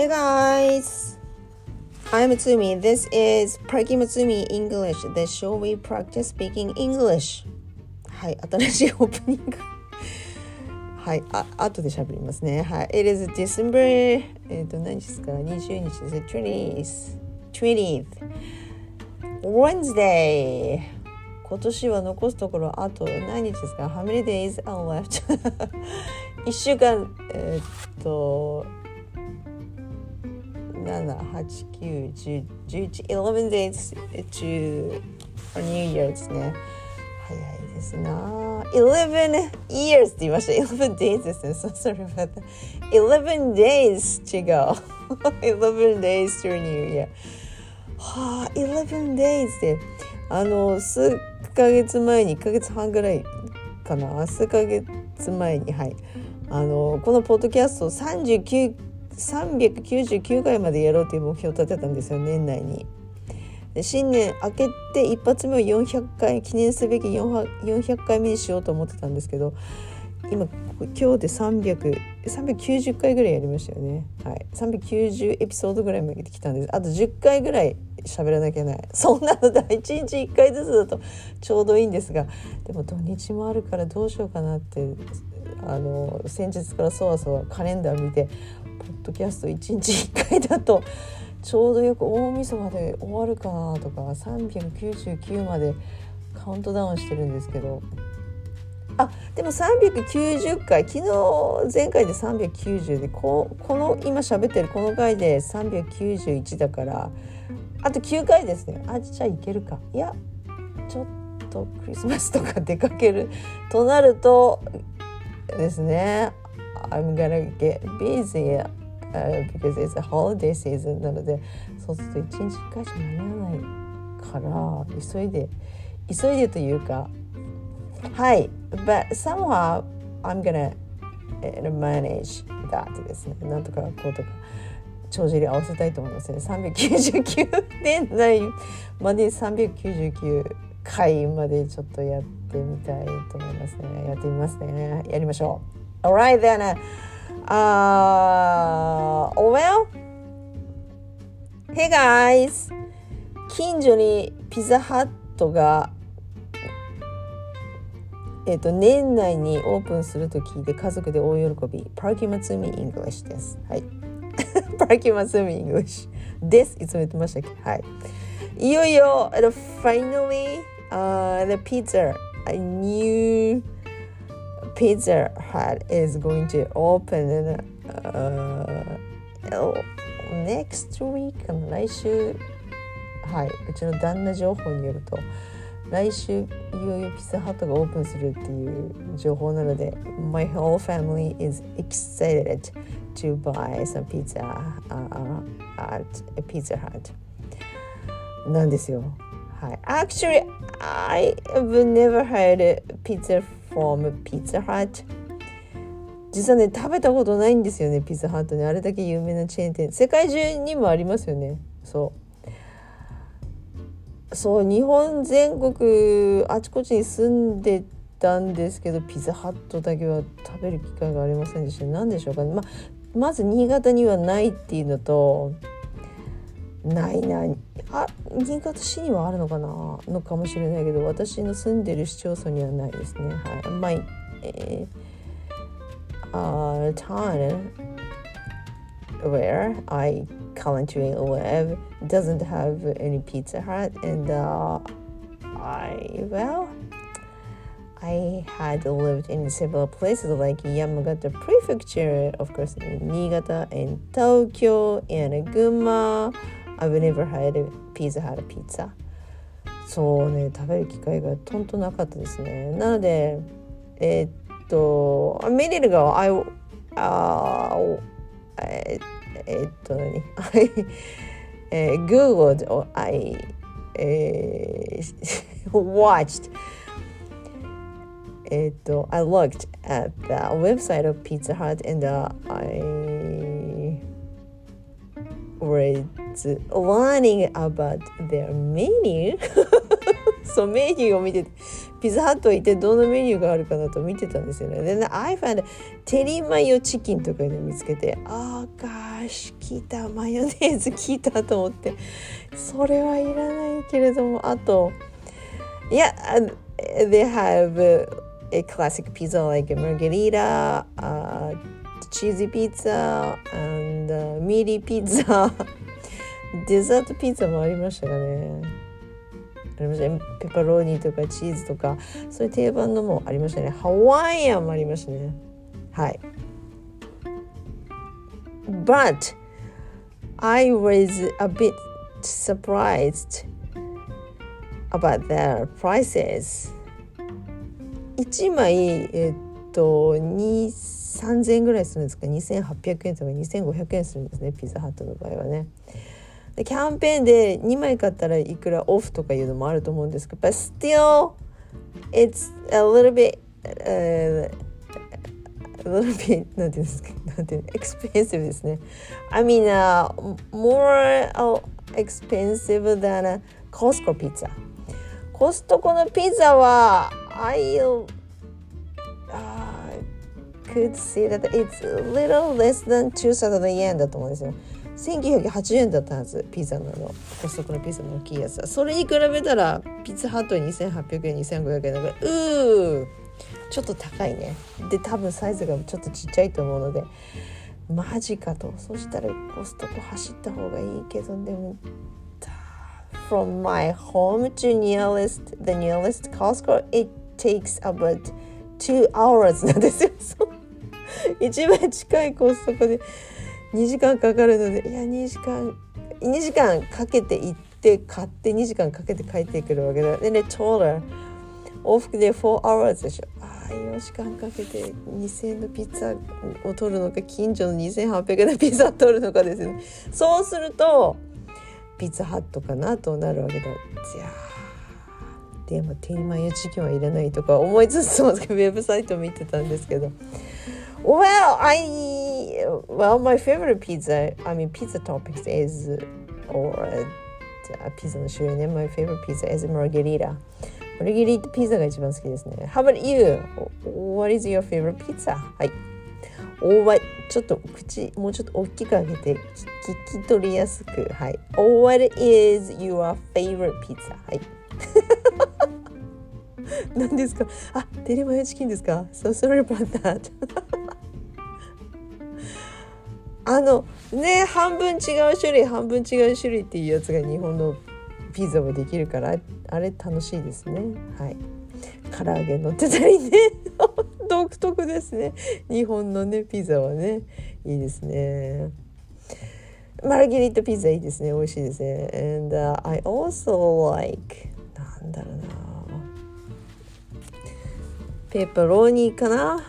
Hey guys! I'm Tsumi. This is Praki Matsumi English, the show we practice speaking English. はい、新しいオープニング。はい、あ、後で喋りますね。はい。It is December, えっ、と、何日ですか ?20 日です。20th. 20th. Wednesday. 今年は残すところあと何日ですか ?How many days are left? 1週間、えっ、と、7、8、9、10、11、11 days to New Year ですね。早いですな。11 years って言いました。11 days ですね。So sorry about that. 11 days to go. 11 days to New Year. はあ、11 days で、あの、数ヶ月前に、1ヶ月半ぐらいかな。数ヶ月前に、はい。あの、このポッドキャスト39 399回までやろうという目標を立てたんですよ年内に。新年明けて一発目を400回記念すべき 400, 回目にしようと思ってたんですけど今今日で300 390回ぐらいやりましたよね。はい、390エピソードぐらいまで来たんです。あと10回ぐらい喋らなきゃいけない。そんなのだ1日1回ずつだとちょうどいいんですが、でも土日もあるからどうしようかなってあの先日からそわそわカレンダー見てポッドキャスト1日1回だとちょうどよく大晦日まで終わるかなとか399までカウントダウンしてるんですけど。あでも390回昨日前回で390でここの今喋ってるこの回で391だからあと9回ですね。あじゃあいけるか。いやちょっとクリスマスとか出かけるとなるとですね。I'm gonna get busy、uh, because it's a holiday season なのでそうすると1日1回しか間に合わないから急いで急いでというかはい but somehow I'm gonna manage that ですね。なんとかこうとか帳尻合わせたいと思いますね。399年内まで399回までちょっとやってみたいと思いますね。やってみますね。やりましょう。All right then. Uh, well, hey guys. 近所にピザハットがえっ、ー、と年内にオープンすると聞いて家族で大喜び。パーキマツミ English です。はい。パーキマツミ English です。いつも言ってましたっけ？はい。いよいよ、finally, uh, the pizza, a new Pizza Hut is going to open uh, next week かな来週はいうちの旦那情報によると来週いよいよピザハットがオープンするっていう情報なので My whole family is excited to buy some pizza、uh, at a Pizza Hut なんですよはい Actually I have never had pizza from Pizza Hut 実はね食べたことないんですよねピザハットね。あれだけ有名なチェーン店。世界中にもありますよね。そう。そう日本全国あちこちに住んでたんですけどピザハットだけは食べる機会がありませんでした。何でしょうかね、ままず新潟にはないっていうのとないなあ新潟市にはあるのかなのかもしれないけど私の住んでる市町村にはないですねはいまあえー、uh, town where I currently live doesn't have any Pizza Hut and uh, I well I had lived in several places like Yamagata Prefecture, of course, in Niigata and Tokyo and Gunma. I've never had a pizza had a pizza そうね食べる機会がとんとなかったですねなのでえー、っとアメリカが I あええっと何 I えー、Googled or I えー、watched えっと I looked at the website of Pizza Hut and、uh, I was learning about their menu そうメニューを見ててピザハット行ってどのメニューがあるかなと見てたんですよね。で、I found テリーマヨチキンとかで見つけてああガーシ聞いたマヨネーズ聞いたと思ってそれはいらないけれどもあといや they have a classic pizza like margherita、uh, cheesy pizza and、uh, meaty pizza デザートピザもありましたかね。ありましたね。ペパロニとかチーズとか。そういう定番のもありましたね。ハワイアンもありましたね。はい。But I was a bit surprised about their prices. 1枚えっと2 3000円ぐらいするんですか？2800円とか2500円するんですねピザハットの場合はね。でキャンペーンで2枚買ったらいくらオフとかいうのもあると思うんですけど But still it's a little bit、uh, a little bit なんていうんですか？なんていうの？expensive ですね。I mean、uh, more、uh, expensive than a Costco pizza. コストコのピザは I、could see that it's a little less than 2,000円だと思うんですよ。1980円だったはずピザの。コストコのピザの大きいやつは。それに比べたらピッツハット2800円2500円だからうーちょっと高いね。で多分サイズがちょっとちっちゃいと思うのでマジかと。そしたらコストコ走った方がいいけどでも From my home to nearest the nearest Costco it takes about two hours なんですよ。一番近いコストコで2時間かかるのでいや2時間2時間かけて行って買って2時間かけて帰ってくるわけだ。でね told her 往復で4 hours でしょ。ああ4時間かけて2000円のピッツァを取るのか近所の2800円のピッツァを取るのかですよね。そうするとピッツァハットかなとなるわけだ。いやでもテーマやチキンはいらないとか思いつつ ウェブサイト見てたんですけど。Well, I well my favorite pizza. I mean, pizza toppings is or uh, pizza の種類ね。My favorite pizza is margherita. マルゲリータピザが一番好きですね。How about you? What is your favorite pizza? はい。おわちょっと口もうちょっと大きく上げて聞き取りやすくはい。What is your favorite pizza? はい。何ですかあ、テレマヨチキンですか ?So sorry about that あのね半分違う種類半分違う種類っていうやつが日本のピザもできるからあれ楽しいですね。はい。唐揚げ乗ってたりね。独特ですね。日本のねピザはね。いいですね。マルゲリットピザいいですね。美味しいですね。And、uh, I also like なんだろうな。ペパロニかな？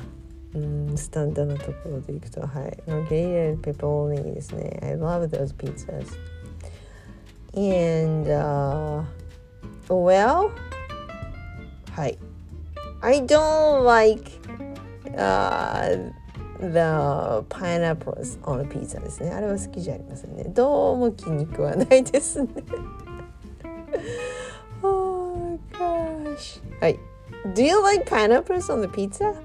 うん。スタンダーなところでいくとはい。マゲリラペペロニですね。I love those pizzas. And、uh, well はい。I don't like、uh, the pineapples on pizza ですね。あれは好きじゃありませんね。どうも気に食わないですね。Oh, gosh. Do you like pineapples on the pizza?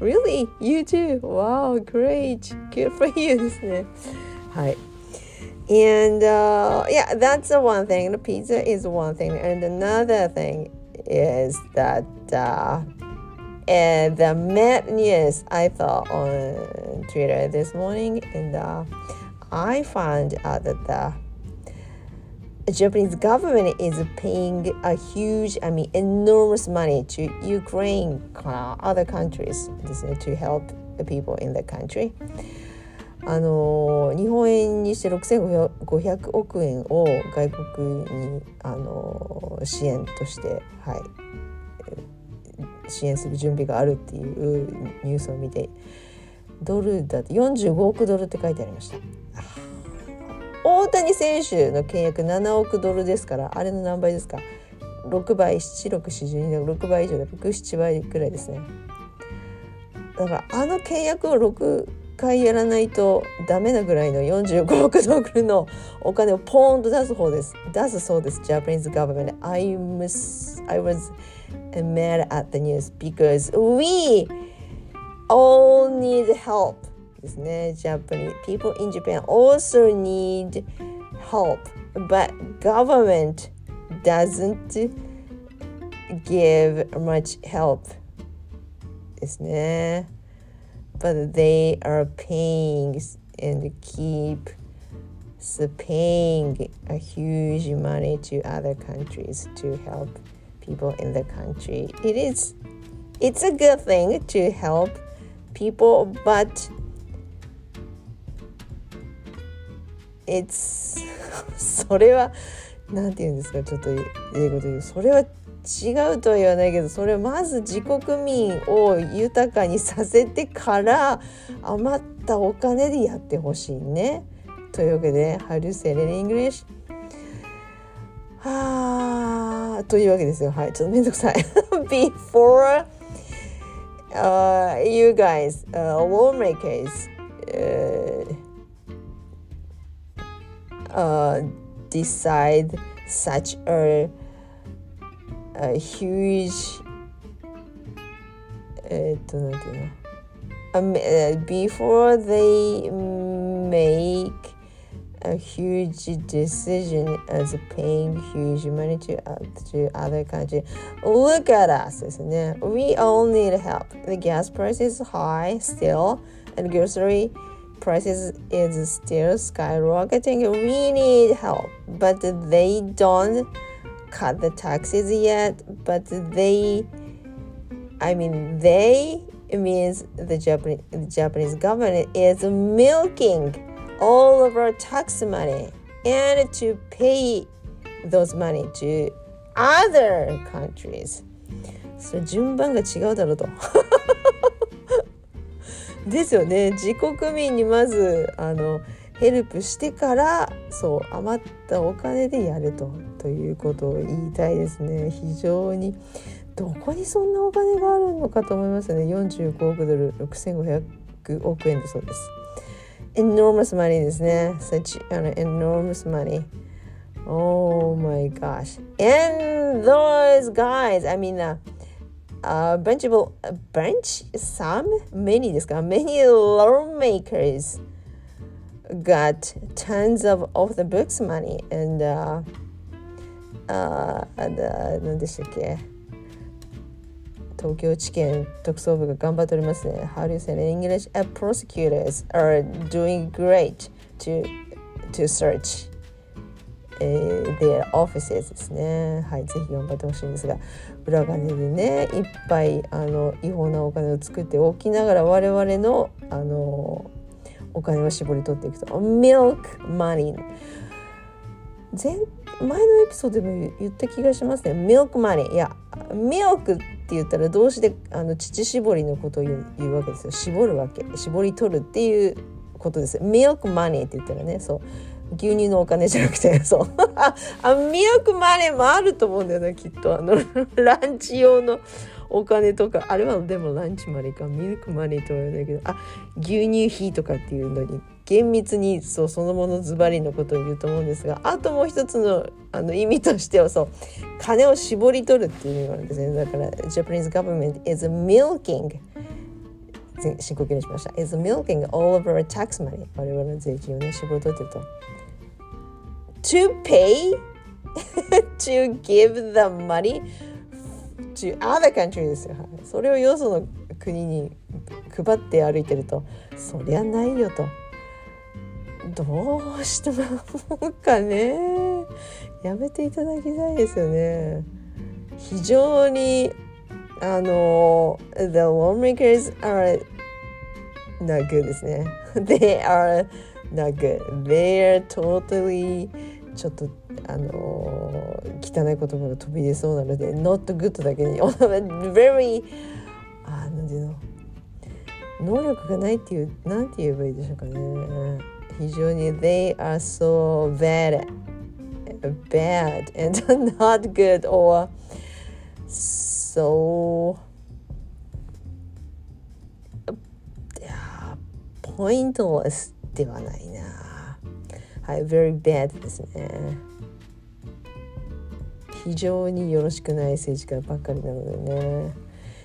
Really? You too? Wow, great. Good for you ですね。はい。And uh, yeah, that's the one thing. The pizza is one thing. And another thing is that uh, and the mad news I thought on Twitter this morning, and uh, I found out that the Japanese government is paying a huge, I mean, enormous money to Ukraine, other countries, to help the people in the country. あの日本円にして6500億円を外国にあの支援として、はい、支援する準備があるっていうニュースを見てドルだって45億ドルって書いてありました。大谷選手の契約7億ドルですからあれの何倍ですか？6倍76426倍以上で67倍くらいですね。だからあの契約を6回やらないとダメなぐらいの45億ドルのお金をポーンと出す方です。出すそうです。Japanese government I, was, I was mad at the news because we all need help. ですね Japanese people in Japan also need help but government doesn't give much help ですね but they are paying and keep paying a huge money to other countries to help people in the country it is it's a good thing to help people but it's それは何て言うんですかちょっと英語で言うそれは違うとは言わないけどそれまず自国民を豊かにさせてから余ったお金でやってほしいね。というわけで「How do you say it in English?」はあというわけですよ。はい、ちょっとめんどくさい。Before、uh, you guys、uh, lawmakers、uh, uh, decide such a a huge えっとなんていうの um, before they make a huge decision as paying huge money to, uh, to other countries. Look at us, isn't it? We all need help. The gas price is high still, and grocery prices is still skyrocketing. We need help, but they don't cut the taxes yet, but they, I mean, they means the Japanese, the Japanese government is milking all of our tax money and to pay those money to other countries. それ順番が違うだろうと。 ですよね。自国民にまずあのヘルプしてからそう余ったお金でやるとということを言いたいですね。非常にどこにそんなお金があるのかと思いますね。45億ドル6500億円だそうです。Enormous money ですね。Such an enormous money. Oh my gosh. And those guys I mean uh, a bunch of a bunch some many ですか many lawmakers got tons of off the books money and uh, uh, 何でしたっけ東京地検特捜部が頑張っておりますね。How do you say in English? Uh, prosecutors are doing great to, to search、 uh, their offices ですね。はい、ぜひ頑張ってほしいんですが、裏金でね、いっぱいあの違法なお金を作っておきながら我々のあのお金を絞り取っていくと。Milk money 前前のエピソードでも言った気がしますね。Milk money いや milk って言ったら動詞であの乳搾りのことを言う言うわけですよ。絞るわけ。絞り取るっていうことです。Milk money って言ったらねそう。牛乳のお金じゃなくて そう。あミルクマネーもあると思うんだよねきっと。あの ランチ用のお金とか。あれはでもランチマネーか。ミルクマネーとは言わないけど。あ牛乳費とかっていうのに厳密にそうそのものズバリのことを言うと思うんですが。あともう一つのあの意味としてはそう。金を絞り取るっていう意味があるんですね。だから Japanese government is milking. 深呼吸にしました。Is milking all of our tax money. 我々の税金をね絞り取ってると。To pay to give the money to other country ですよ、はい、それをよその国に配って歩いてるとそりゃないよとどうしてもかねやめていただきたいですよね非常にあの The lawmakers are not good ですね They are not good They are totally ちょっとあのー、汚い言葉が飛び出そうなので not good だけに very あなんていうの能力がないっていうなんて言えばいいでしょうかね非常に they are so bad bad and not good or so ポイントレスではないな。はい、very bad ですね。非常によろしくない政治家ばっかりなのでね。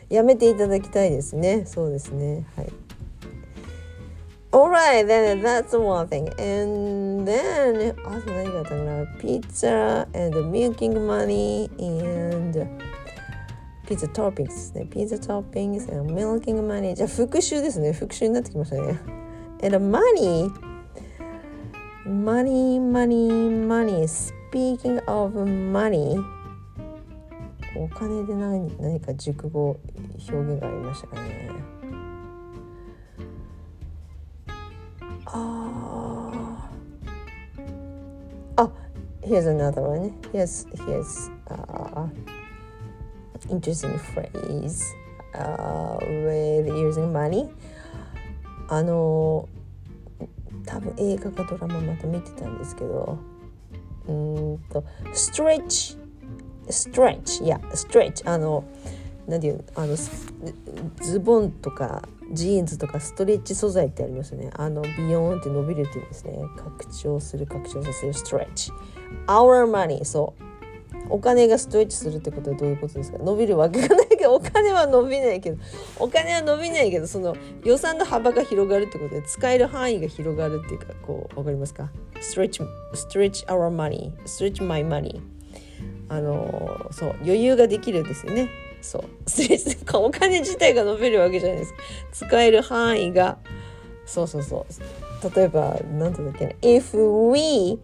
やめていただきたいですね。そうですね。はい。Alright, then that's one thing. And then, あと何があったかな ?Pizza and milking money and ピザトッピングですね。ピザトッピングですね。ミルキングマネージャー。復習ですね。復習になってきましたね。And money, money, money, money. Speaking of money, お金で何何か熟語表現がありましたかね。ああ。here's another one. Here's here's uh, interesting phrase uh, with using money. あの多分映画かドラマまた見てたんですけどうんと stretch stretch いや stretch あの何ていうあのズボンとかジーンズとかストレッチ素材ってありますよね。あのビヨーンって伸びるっていうんですね。拡張する拡張させるストレッチ our money そう。お金がストレッチするってことはどういうことですか？伸びるわけがない。けお金は伸びないけどお金は伸びないけどその予算の幅が広がるってことで使える範囲が広がるっていうかこうわかりますか？stretch, stretch our money stretch my money. あのそう余裕ができるんですよね。そ う。お金自体が伸びるわけじゃないですか。使える範囲がそうそうそう。例えば何て言うんだっけね？if we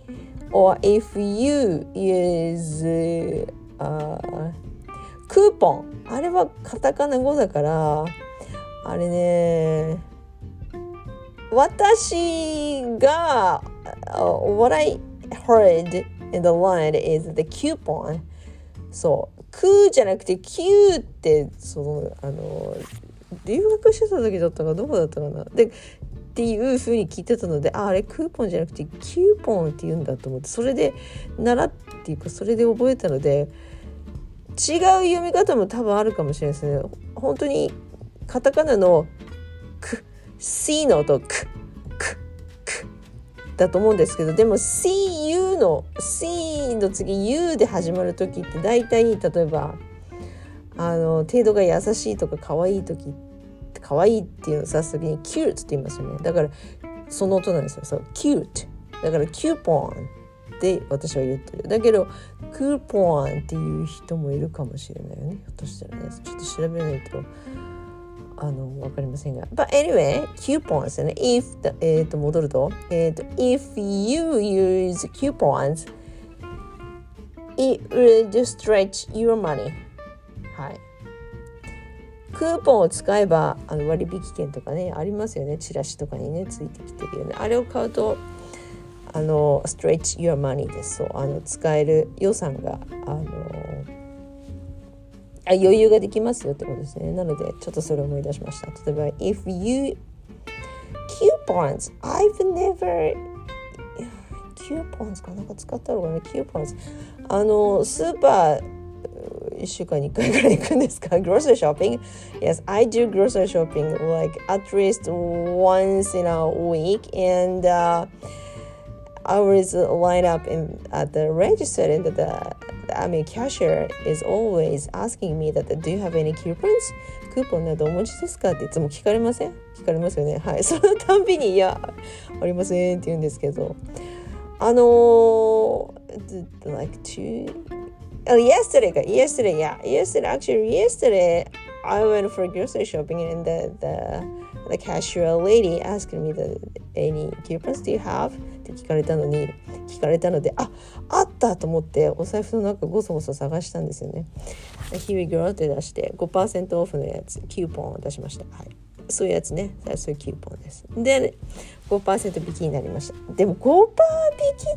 or if you use、uh, クーポン。あれはカタカナ語だからあれね私が、uh, what I heard in the line is the coupon. そう「く」じゃなくて「キュー」ってそのあの留学してた時だったかどこだったかな。でっていうふうに聞いてたのでああれクーポンじゃなくてキューポンって言うんだと思ってそれで習っていうかそれで覚えたので違う読み方も多分あるかもしれないですね。本当にカタカナの「く」「C」の音「く」「く」「く」だと思うんですけどでも「See you」の「See」の次「U」で始まる時って大体例えばあの程度が優しいとか可愛い時可愛いっていうのを指す時に「cute」って言いますよね。だからその音なんですよ。そう「cute」だから「キューポン」って私は言ってるだけど「クーポン」っていう人もいるかもしれないよねひょっとしたらねちょっと調べないと。あの分かりませんが。But anyway, キューポンですよね。if えっ、ー、と戻ると、えっ、ー、と if you use coupons, it will stretch your money. はい。クーポンを使えばあの割引券とかねありますよねチラシとかにねついてきてるよねあれを買うとあの stretch your money ですそうあの使える予算があのあ余裕ができますよってことですねなのでちょっとそれを思い出しました例えば if you coupons I've never coupons かなんか使ったのかな coupons あのスーパー1週間に1回ぐらい行くんですか grocery shopping? Yes, I do grocery shopping like at least once in a week and uh, I was lined up in at the register and the, the I mean cashier is always asking me that do you have any coupons? クーポンなどお持ちですかっていつも聞かれません聞かれますよねはいそのたんびにいやありませんって言うんですけどあのー、like two Oh, yesterday, yesterday, yeah, yesterday. Actually, yesterday, I went for grocery shopping, and the the the cashier lady asked me the any coupons do you have って聞かれたのに聞かれたのでああったと思ってお財布の中ごそごそ探したんですよね。Here we go って出して5%オフのやつキューポンを出しました。はい。そういうやつねそういうキューポンですで5%引きになりましたでも5%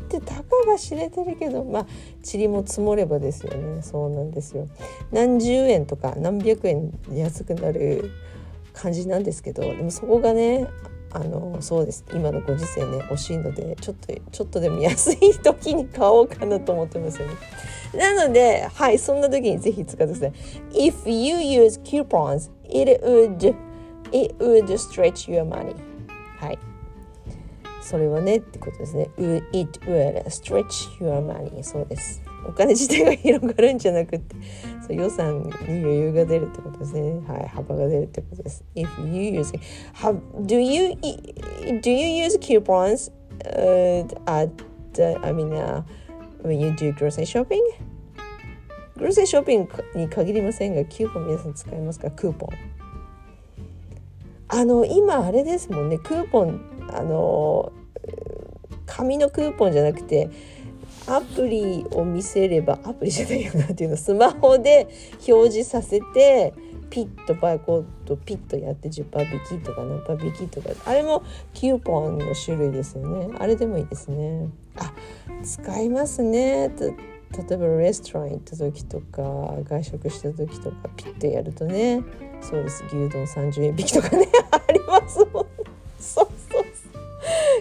引きってたかが知れてるけどまあ塵も積もればですよねそうなんですよ何十円とか何百円安くなる感じなんですけどでもそこがねあのそうです今のご時世ね惜しいのでちょっとちょっとでも安い時に買おうかなと思ってますよね。なのではいそんな時にぜひ使ってください。If you use coupons, it would it would stretch your money. はいそれはねってことですね It will stretch your money そうですお金自体が広がるんじゃなくてそう予算に余裕が出るってことですね。はい幅が出るってことです。If you use have, do you do you use coupons、uh, at uh, I mean、uh, when you do grocery shopping? グロセショッピングに限りませんがキューポン皆さん使いますか？クーポンあの今あれですもんね。クーポンあの紙のクーポンじゃなくてアプリを見せればアプリじゃないよなっていうのスマホで表示させてピッとバーコードピッとやって10%引きとか何パー引きとかあれもキューポンの種類ですよねあれでもいいですね。あ使いますね。と例えばレストラン行った時とか外食した時とかピッとやるとねそうです。牛丼30円引きとかね ありますもん。そうそう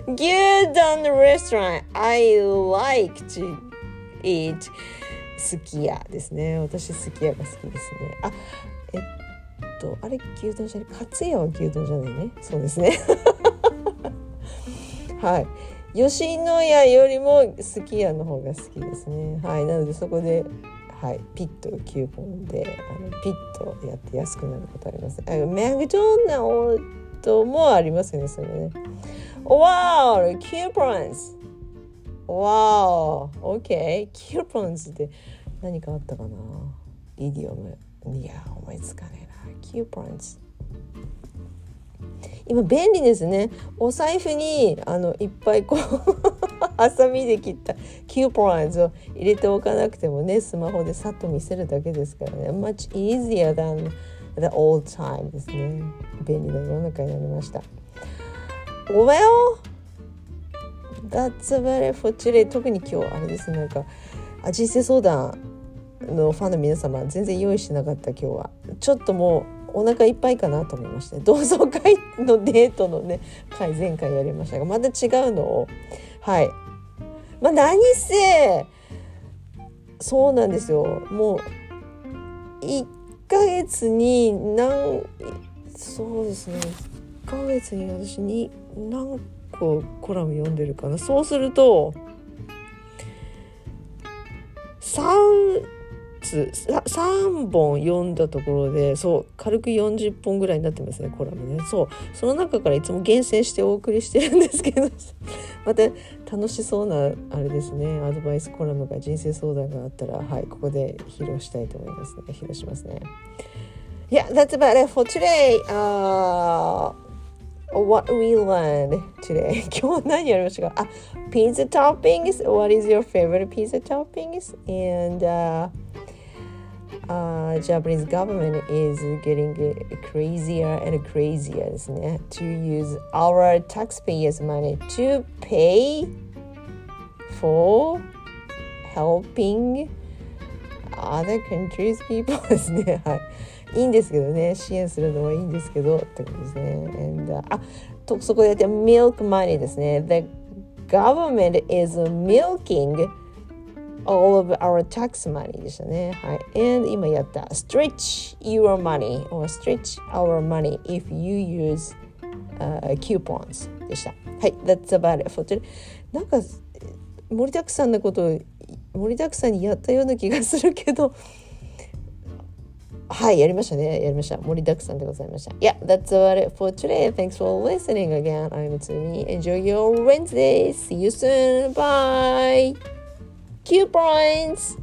牛丼レストラン I like to eat すき家ですね。私すき家が好きですね。あえっとあれ牛丼じゃない？かつやは牛丼じゃないね。そうですね。はい。吉野家よりもすき家の方が好きですね。はい。なのでそこではい。ピッとキューポンであのピッとやって安くなることあります。あマクドナルドもありますよねそれね。Wow coupons Wow OK coupons で何かあったかな？イディオムいや思いつかねえな。coupons 今便利ですね。お財布にあのいっぱいこう ハサミで切った coupons を入れておかなくてもねスマホでさっと見せるだけですからね。much easier than the old time ですね。便利な世の中になりました。Well that's about it for today 特に今日あれですなんかあ人生相談のファンの皆様全然用意してなかった今日は。ちょっともうお腹いっぱいかなと思いまして。同窓会のデートのね回前回やりましたがまた違うのを。はい。まあ何せそうなんですよ。もう1ヶ月に何そうですね。1ヶ月に私に何個コラム読んでるかな。そうすると3つ3本読んだところでそう軽く40本ぐらいになってますねコラムね。そうその中からいつも厳選してお送りしてるんですけど。また楽しそうなあれですね。アドバイスコラムが人生相談があったらはいここで披露したいと思いますね。披露しますね。Yeah, that's about it for today. Uh, what we learned today 今日は何やりましたかあ、pizza toppings What is your favorite pizza toppings? And、uh, uh, Japanese government is getting crazier and crazier ですね to use our taxpayers money to pay for helping other countries people ですねはい いいんですけどね支援するのはいいんですけどってことですね and、uh, あとそこでやって milk money ですね the government is milking all of our tax money でしたね。はい。and 今やった stretch your money or stretch our money if you use、uh, coupons でした。はい。That's about it for today. なんか盛りだくさんなこと盛りだくさんにやったような気がするけどはい、やりましたね。やりました。盛りだくさんでございました。Yeah, that's about it for today. Thanks for listening again. I'm Tsumi. Enjoy your Wednesday. See you soon. Bye. Cute points.